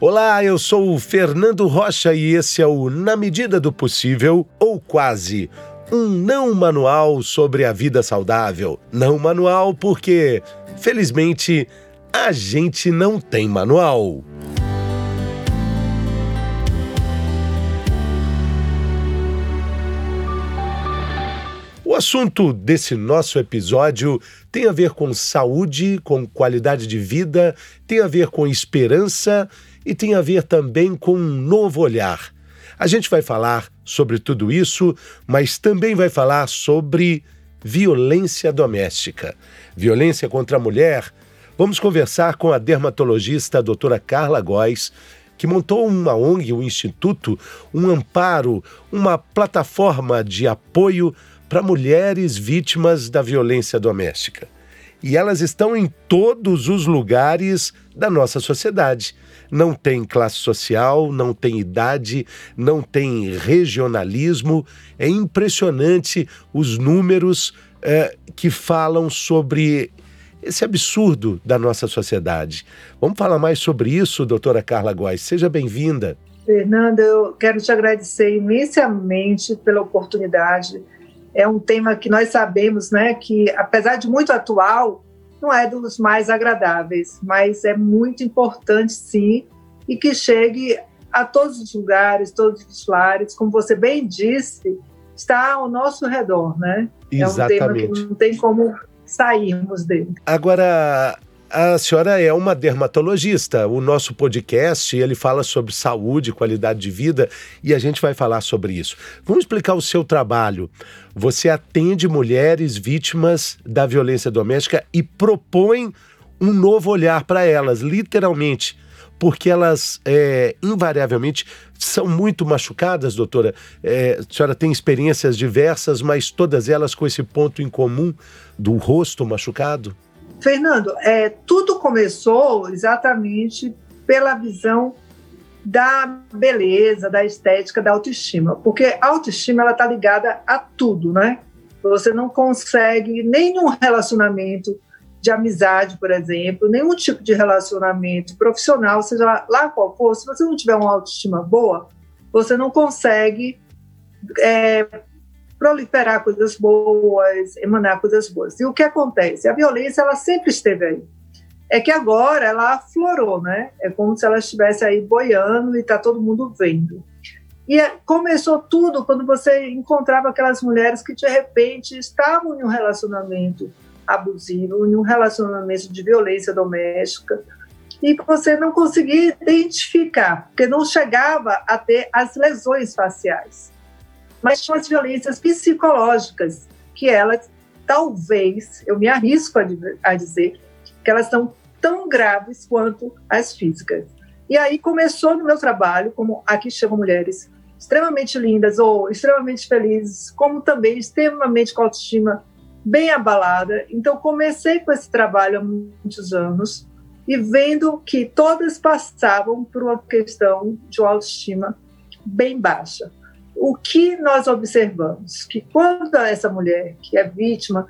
Olá, eu sou o Fernando Rocha e esse é o Na Medida do Possível, ou quase, um não manual sobre a vida saudável. Não manual porque, felizmente, a gente não tem manual. O assunto desse nosso episódio tem a ver com saúde, com qualidade de vida, tem a ver com esperança e tem a ver também com um novo olhar. A gente vai falar sobre tudo isso, mas também vai falar sobre violência doméstica, violência contra a mulher. Vamos conversar com a dermatologista a doutora Carla Góes, que montou uma ONG, um instituto, um amparo, uma plataforma de apoio para mulheres vítimas da violência doméstica. E elas estão em todos os lugares da nossa sociedade. Não tem classe social, não tem idade, não tem regionalismo. É impressionante os números é, que falam sobre esse absurdo da nossa sociedade. Vamos falar mais sobre isso, doutora Carla Góes. Seja bem-vinda. Fernanda, eu quero te agradecer imensamente pela oportunidade é um tema que nós sabemos, né, que apesar de muito atual, não é dos mais agradáveis, mas é muito importante sim e que chegue a todos os lugares, todos os lares, como você bem disse, está ao nosso redor, né? Exatamente. É um tema que não tem como sairmos dele. Agora, a senhora é uma dermatologista. O nosso podcast ele fala sobre saúde, qualidade de vida e a gente vai falar sobre isso. Vamos explicar o seu trabalho. Você atende mulheres vítimas da violência doméstica e propõe um novo olhar para elas, literalmente, porque elas é, invariavelmente são muito machucadas, doutora. É, a senhora tem experiências diversas, mas todas elas com esse ponto em comum do rosto machucado? Fernando, é, tudo começou exatamente pela visão da beleza, da estética, da autoestima, porque a autoestima ela está ligada a tudo, né? Você não consegue nenhum relacionamento de amizade, por exemplo, nenhum tipo de relacionamento profissional, seja lá qual for, se você não tiver uma autoestima boa, você não consegue é, proliferar coisas boas, emanar coisas boas. E o que acontece? A violência ela sempre esteve aí. É que agora ela aflorou, né? É como se ela estivesse aí boiando e está todo mundo vendo. E é, começou tudo quando você encontrava aquelas mulheres que de repente estavam em um relacionamento abusivo, em um relacionamento de violência doméstica, e você não conseguia identificar, porque não chegava a ter as lesões faciais mas tinham as violências psicológicas, que elas, talvez, eu me arrisco a, a dizer, que elas são tão graves quanto as físicas. E aí começou no meu trabalho, como aqui chegam mulheres extremamente lindas ou extremamente felizes, como também extremamente com autoestima bem abalada. Então comecei com esse trabalho há muitos anos e vendo que todas passavam por uma questão de autoestima bem baixa o que nós observamos? Que quando essa mulher que é vítima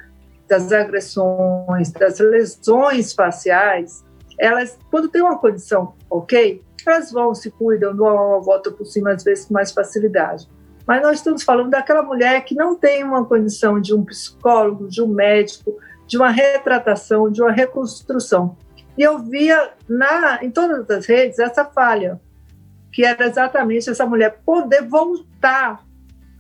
das agressões, das lesões faciais, elas, quando tem uma condição ok, elas vão, se cuidam, dão uma volta por cima, às vezes com mais facilidade. Mas nós estamos falando daquela mulher que não tem uma condição de um psicólogo, de um médico, de uma retratação, de uma reconstrução. E eu via na, em todas as redes essa falha que era exatamente essa mulher poder voltar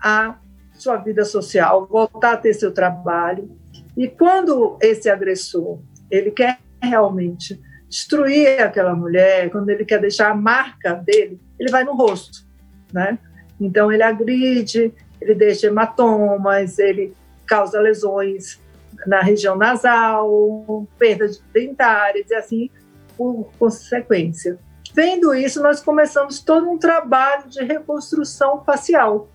à sua vida social, voltar a ter seu trabalho. E quando esse agressor ele quer realmente destruir aquela mulher, quando ele quer deixar a marca dele, ele vai no rosto, né? Então ele agride, ele deixa hematomas, ele causa lesões na região nasal, perda de dentárias e assim por consequência. Vendo isso, nós começamos todo um trabalho de reconstrução facial.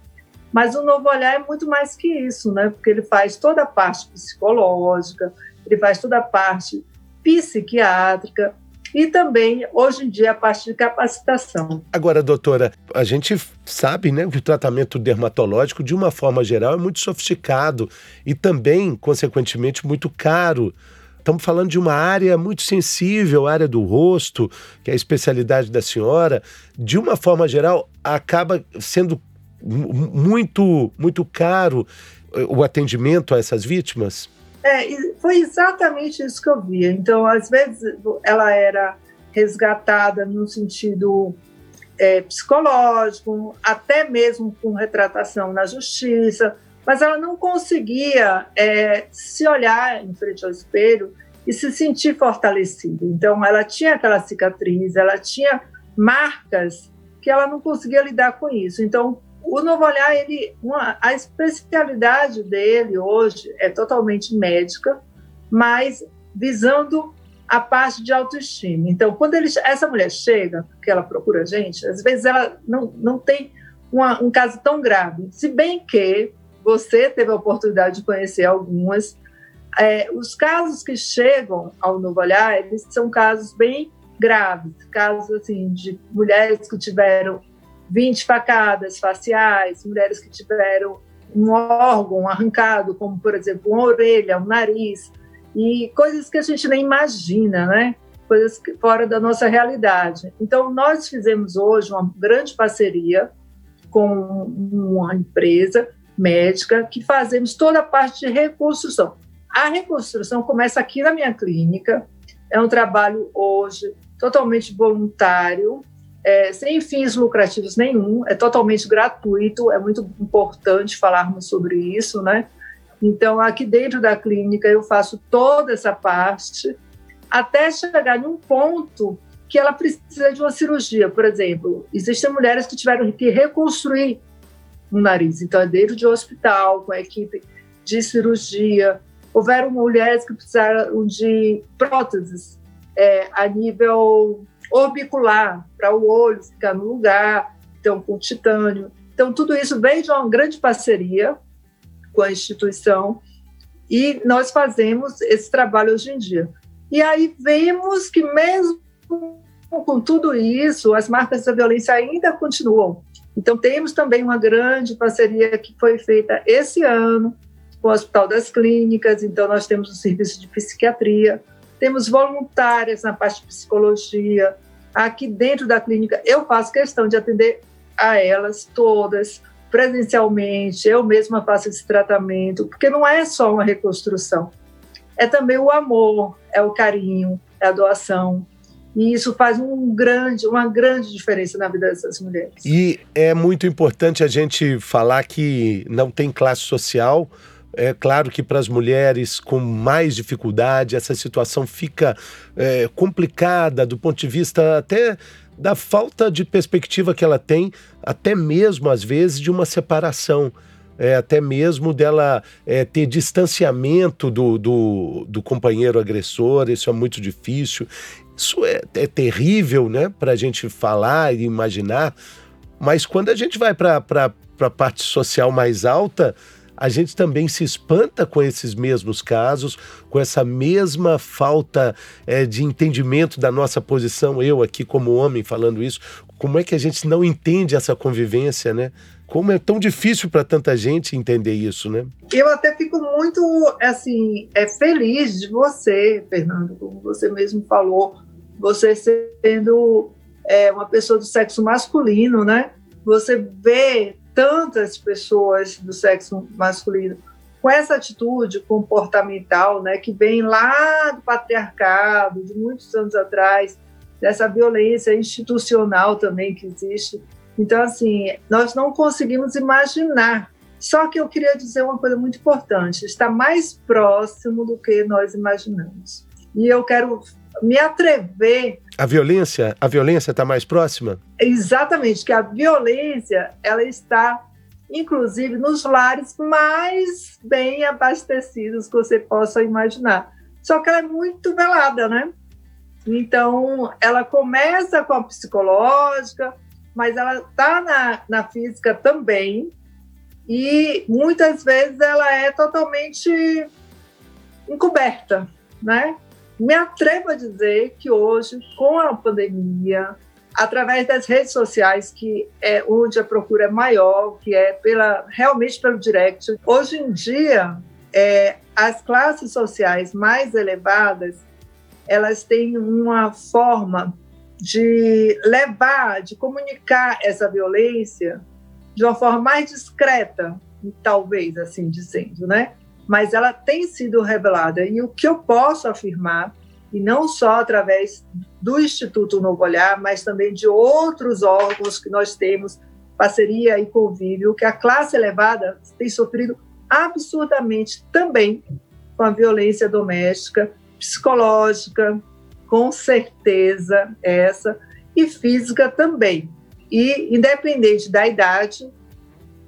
Mas o novo olhar é muito mais que isso, né? Porque ele faz toda a parte psicológica, ele faz toda a parte psiquiátrica e também, hoje em dia, a parte de capacitação. Agora, doutora, a gente sabe né, que o tratamento dermatológico, de uma forma geral, é muito sofisticado e também, consequentemente, muito caro. Estamos falando de uma área muito sensível, a área do rosto, que é a especialidade da senhora. De uma forma geral, acaba sendo muito, muito caro eh, o atendimento a essas vítimas? É, foi exatamente isso que eu via. Então, às vezes, ela era resgatada no sentido é, psicológico, até mesmo com retratação na justiça, mas ela não conseguia é, se olhar em frente ao espelho e se sentir fortalecida. Então, ela tinha aquela cicatriz, ela tinha marcas que ela não conseguia lidar com isso. Então, o Novo Olhar, ele, uma, a especialidade dele hoje é totalmente médica, mas visando a parte de autoestima. Então, quando ele, essa mulher chega, que ela procura a gente, às vezes ela não, não tem uma, um caso tão grave. Se bem que você teve a oportunidade de conhecer algumas, é, os casos que chegam ao Novo Olhar, eles são casos bem graves, casos assim de mulheres que tiveram 20 facadas faciais, mulheres que tiveram um órgão arrancado, como, por exemplo, uma orelha, um nariz, e coisas que a gente nem imagina, né? Coisas fora da nossa realidade. Então, nós fizemos hoje uma grande parceria com uma empresa médica que fazemos toda a parte de reconstrução. A reconstrução começa aqui na minha clínica, é um trabalho hoje totalmente voluntário, é, sem fins lucrativos nenhum, é totalmente gratuito, é muito importante falarmos sobre isso, né? Então, aqui dentro da clínica, eu faço toda essa parte, até chegar num ponto que ela precisa de uma cirurgia. Por exemplo, existem mulheres que tiveram que reconstruir um nariz, então é dentro de um hospital, com a equipe de cirurgia. Houveram mulheres que precisaram de próteses é, a nível orbicular, para o olho ficar no lugar, então com titânio. Então, tudo isso vem de uma grande parceria com a instituição e nós fazemos esse trabalho hoje em dia. E aí vemos que mesmo com tudo isso, as marcas da violência ainda continuam. Então, temos também uma grande parceria que foi feita esse ano com o Hospital das Clínicas, então nós temos um serviço de psiquiatria, temos voluntárias na parte de psicologia. Aqui dentro da clínica, eu faço questão de atender a elas todas presencialmente. Eu mesma faço esse tratamento, porque não é só uma reconstrução, é também o amor, é o carinho, é a doação. E isso faz um grande, uma grande diferença na vida dessas mulheres. E é muito importante a gente falar que não tem classe social, é claro que para as mulheres com mais dificuldade, essa situação fica é, complicada do ponto de vista até da falta de perspectiva que ela tem, até mesmo às vezes de uma separação. É, até mesmo dela é, ter distanciamento do, do, do, companheiro agressor, isso é muito difícil. Isso é, é terrível né, para a gente falar e imaginar, mas quando a gente vai para a parte social mais alta, a gente também se espanta com esses mesmos casos, com essa mesma falta é, de entendimento da nossa posição, eu aqui como homem falando isso, como é que a gente não entende essa convivência, né? Como é tão difícil para tanta gente entender isso, né? Eu até fico muito, assim, é, feliz de você, Fernando, como você mesmo falou, você sendo é, uma pessoa do sexo masculino, né? Você vê tantas pessoas do sexo masculino com essa atitude comportamental, né, que vem lá do patriarcado, de muitos anos atrás, dessa violência institucional também que existe. Então, assim, nós não conseguimos imaginar. Só que eu queria dizer uma coisa muito importante: está mais próximo do que nós imaginamos. E eu quero me atrever. A violência, a violência está mais próxima? Exatamente, que a violência ela está, inclusive, nos lares mais bem abastecidos que você possa imaginar. Só que ela é muito velada, né? Então, ela começa com a psicológica, mas ela está na, na física também, e muitas vezes ela é totalmente encoberta, né? Me atrevo a dizer que hoje, com a pandemia, através das redes sociais, que é onde a procura é maior, que é pela realmente pelo direct, hoje em dia é, as classes sociais mais elevadas, elas têm uma forma de levar, de comunicar essa violência de uma forma mais discreta, talvez assim dizendo, né? Mas ela tem sido revelada e o que eu posso afirmar e não só através do Instituto Novo Olhar, mas também de outros órgãos que nós temos, parceria e convívio, que a classe elevada tem sofrido absurdamente também com a violência doméstica, psicológica, com certeza essa, e física também. E independente da idade,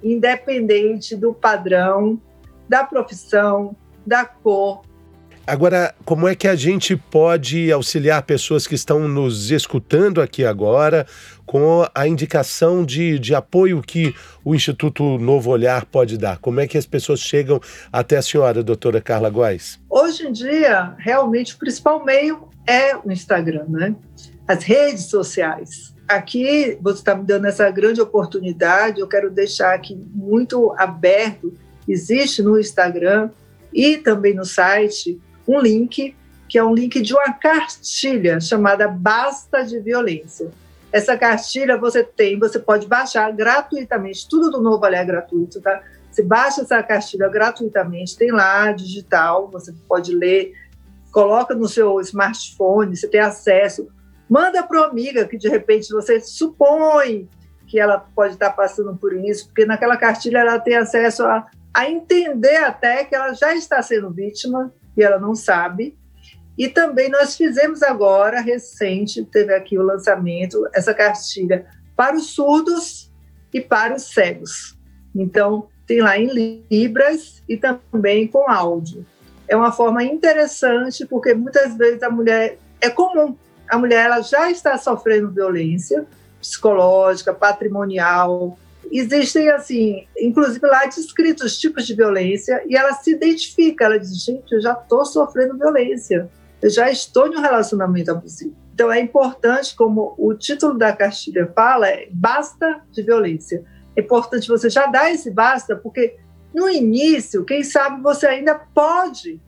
independente do padrão, da profissão, da cor, Agora, como é que a gente pode auxiliar pessoas que estão nos escutando aqui agora com a indicação de, de apoio que o Instituto Novo Olhar pode dar? Como é que as pessoas chegam até a senhora, doutora Carla Góes? Hoje em dia, realmente, o principal meio é o Instagram, né? As redes sociais. Aqui, você está me dando essa grande oportunidade, eu quero deixar aqui muito aberto. Existe no Instagram e também no site um link, que é um link de uma cartilha chamada Basta de Violência. Essa cartilha você tem, você pode baixar gratuitamente, tudo do Novo é gratuito, tá? Você baixa essa cartilha gratuitamente, tem lá digital, você pode ler, coloca no seu smartphone, você tem acesso. Manda para uma amiga que de repente você supõe que ela pode estar passando por isso, porque naquela cartilha ela tem acesso a, a entender até que ela já está sendo vítima e ela não sabe. E também nós fizemos agora, recente, teve aqui o lançamento, essa cartilha para os surdos e para os cegos. Então, tem lá em Libras e também com áudio. É uma forma interessante, porque muitas vezes a mulher. É comum, a mulher ela já está sofrendo violência psicológica, patrimonial, existem, assim, inclusive lá descritos tipos de violência, e ela se identifica, ela diz, gente, eu já estou sofrendo violência, eu já estou em um relacionamento abusivo. Então é importante, como o título da cartilha fala, é basta de violência. É importante você já dar esse basta, porque no início, quem sabe você ainda pode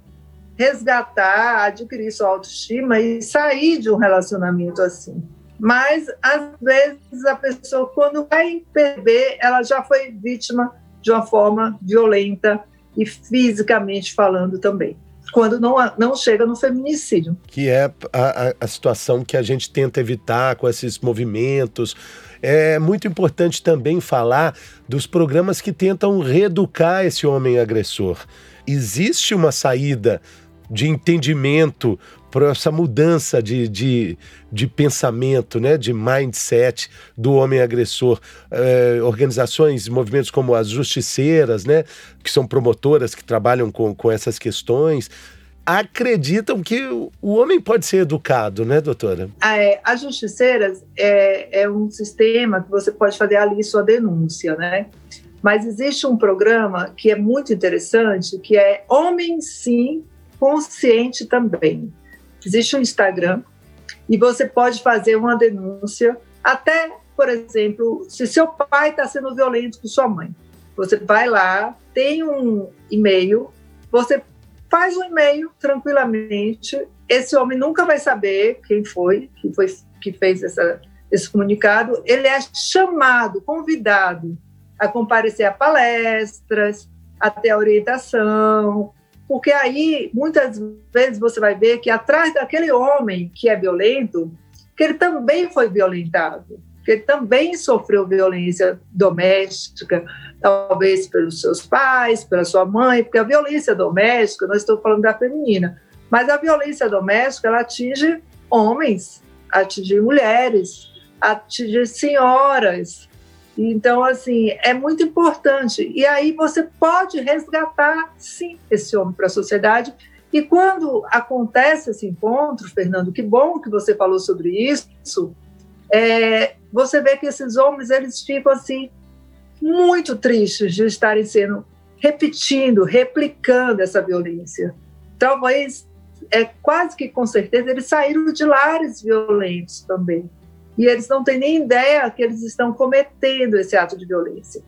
resgatar, adquirir sua autoestima e sair de um relacionamento assim. Mas, às vezes, a pessoa, quando vai perceber, ela já foi vítima de uma forma violenta e fisicamente falando também. Quando não, não chega no feminicídio. Que é a, a situação que a gente tenta evitar com esses movimentos. É muito importante também falar dos programas que tentam reeducar esse homem agressor. Existe uma saída de entendimento para essa mudança de, de, de pensamento, né, de mindset do homem agressor. É, organizações, movimentos como as justiceiras, né, que são promotoras que trabalham com, com essas questões, acreditam que o homem pode ser educado, né, doutora? É, as justiceiras é, é um sistema que você pode fazer ali sua denúncia, né? Mas existe um programa que é muito interessante, que é Homem Sim, Consciente também. Existe um Instagram e você pode fazer uma denúncia, até, por exemplo, se seu pai está sendo violento com sua mãe. Você vai lá, tem um e-mail, você faz um e-mail tranquilamente. Esse homem nunca vai saber quem foi que, foi, que fez essa, esse comunicado. Ele é chamado, convidado a comparecer a palestras, a ter orientação, porque aí, muitas vezes, você vai ver que atrás daquele homem que é violento, que ele também foi violentado, que ele também sofreu violência doméstica, talvez pelos seus pais, pela sua mãe, porque a violência doméstica, nós estamos falando da feminina, mas a violência doméstica, ela atinge homens, atinge mulheres, atinge senhoras, então, assim, é muito importante. E aí você pode resgatar, sim, esse homem para a sociedade. E quando acontece esse encontro, Fernando, que bom que você falou sobre isso, é, você vê que esses homens, eles ficam, assim, muito tristes de estarem sendo, repetindo, replicando essa violência. Talvez, é quase que com certeza, eles saíram de lares violentos também e eles não têm nem ideia que eles estão cometendo esse ato de violência.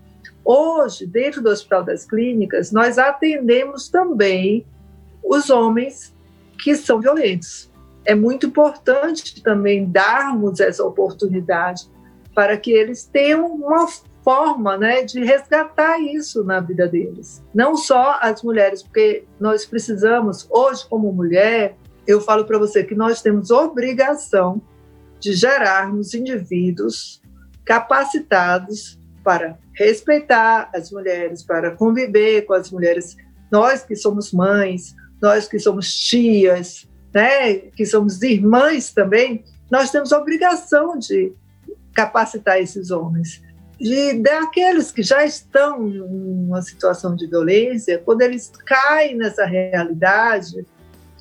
Hoje, dentro do Hospital das Clínicas, nós atendemos também os homens que são violentos. É muito importante também darmos essa oportunidade para que eles tenham uma forma né, de resgatar isso na vida deles. Não só as mulheres, porque nós precisamos, hoje, como mulher, eu falo para você que nós temos obrigação de gerarmos indivíduos capacitados para respeitar as mulheres, para conviver com as mulheres. Nós que somos mães, nós que somos tias, né, que somos irmãs também, nós temos obrigação de capacitar esses homens. De daqueles que já estão em uma situação de violência, quando eles caem nessa realidade,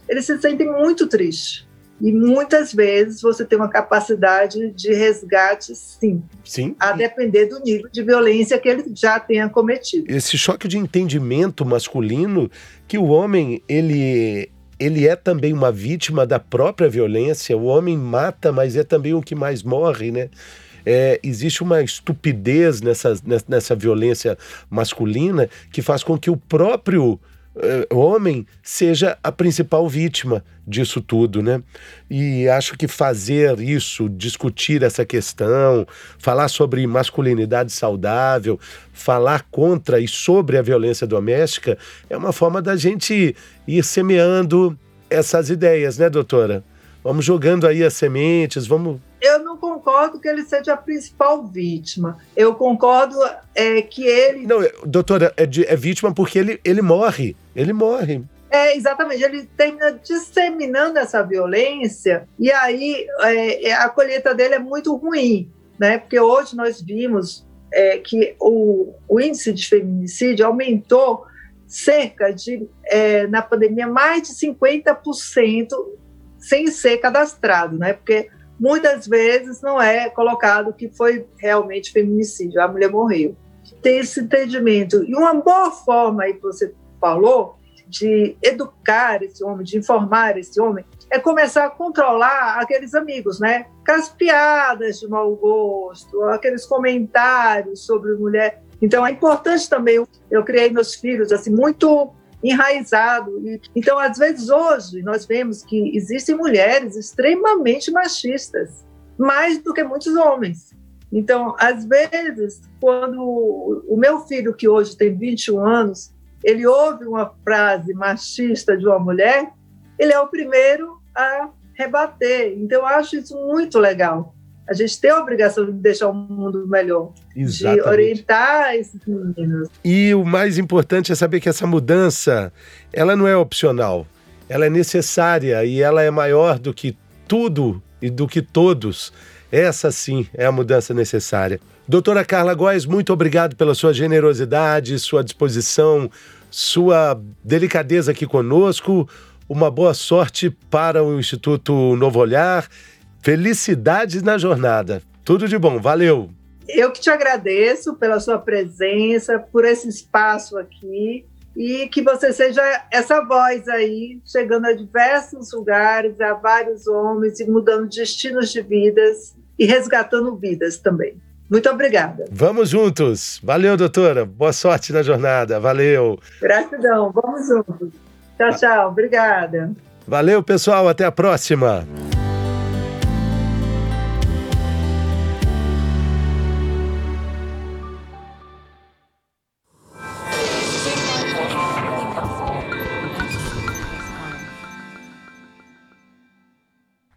eles se sentem muito tristes. E muitas vezes você tem uma capacidade de resgate, sim. Sim. A depender do nível de violência que ele já tenha cometido. Esse choque de entendimento masculino que o homem, ele ele é também uma vítima da própria violência. O homem mata, mas é também o que mais morre, né? É, existe uma estupidez nessa, nessa violência masculina que faz com que o próprio uh, homem seja a principal vítima disso tudo, né? E acho que fazer isso, discutir essa questão, falar sobre masculinidade saudável, falar contra e sobre a violência doméstica, é uma forma da gente ir semeando essas ideias, né, doutora? Vamos jogando aí as sementes, vamos eu não concordo que ele seja a principal vítima. Eu concordo é, que ele. Não, doutora, é, de, é vítima porque ele, ele morre. Ele morre. É, exatamente. Ele termina disseminando essa violência e aí é, é, a colheita dele é muito ruim, né? Porque hoje nós vimos é, que o, o, índice de feminicídio aumentou cerca de, é, na pandemia, mais de 50% sem ser cadastrado, né? Porque muitas vezes não é colocado que foi realmente feminicídio, a mulher morreu. Tem esse entendimento. E uma boa forma aí que você falou de educar esse homem, de informar esse homem, é começar a controlar aqueles amigos, né? Aquelas piadas de mau gosto, aqueles comentários sobre mulher. Então é importante também. Eu criei meus filhos assim muito enraizado. Então, às vezes, hoje, nós vemos que existem mulheres extremamente machistas, mais do que muitos homens. Então, às vezes, quando o meu filho, que hoje tem 21 anos, ele ouve uma frase machista de uma mulher, ele é o primeiro a rebater. Então, eu acho isso muito legal a gente tem a obrigação de deixar o mundo melhor, Exatamente. de orientar esses meninos. E o mais importante é saber que essa mudança, ela não é opcional, ela é necessária e ela é maior do que tudo e do que todos. Essa sim é a mudança necessária. Doutora Carla Góes, muito obrigado pela sua generosidade, sua disposição, sua delicadeza aqui conosco. Uma boa sorte para o Instituto Novo Olhar Felicidades na jornada. Tudo de bom, valeu. Eu que te agradeço pela sua presença, por esse espaço aqui e que você seja essa voz aí, chegando a diversos lugares, a vários homens e mudando destinos de vidas e resgatando vidas também. Muito obrigada. Vamos juntos. Valeu, doutora. Boa sorte na jornada. Valeu. Gratidão. Vamos juntos. Tchau, tchau. Obrigada. Valeu, pessoal. Até a próxima.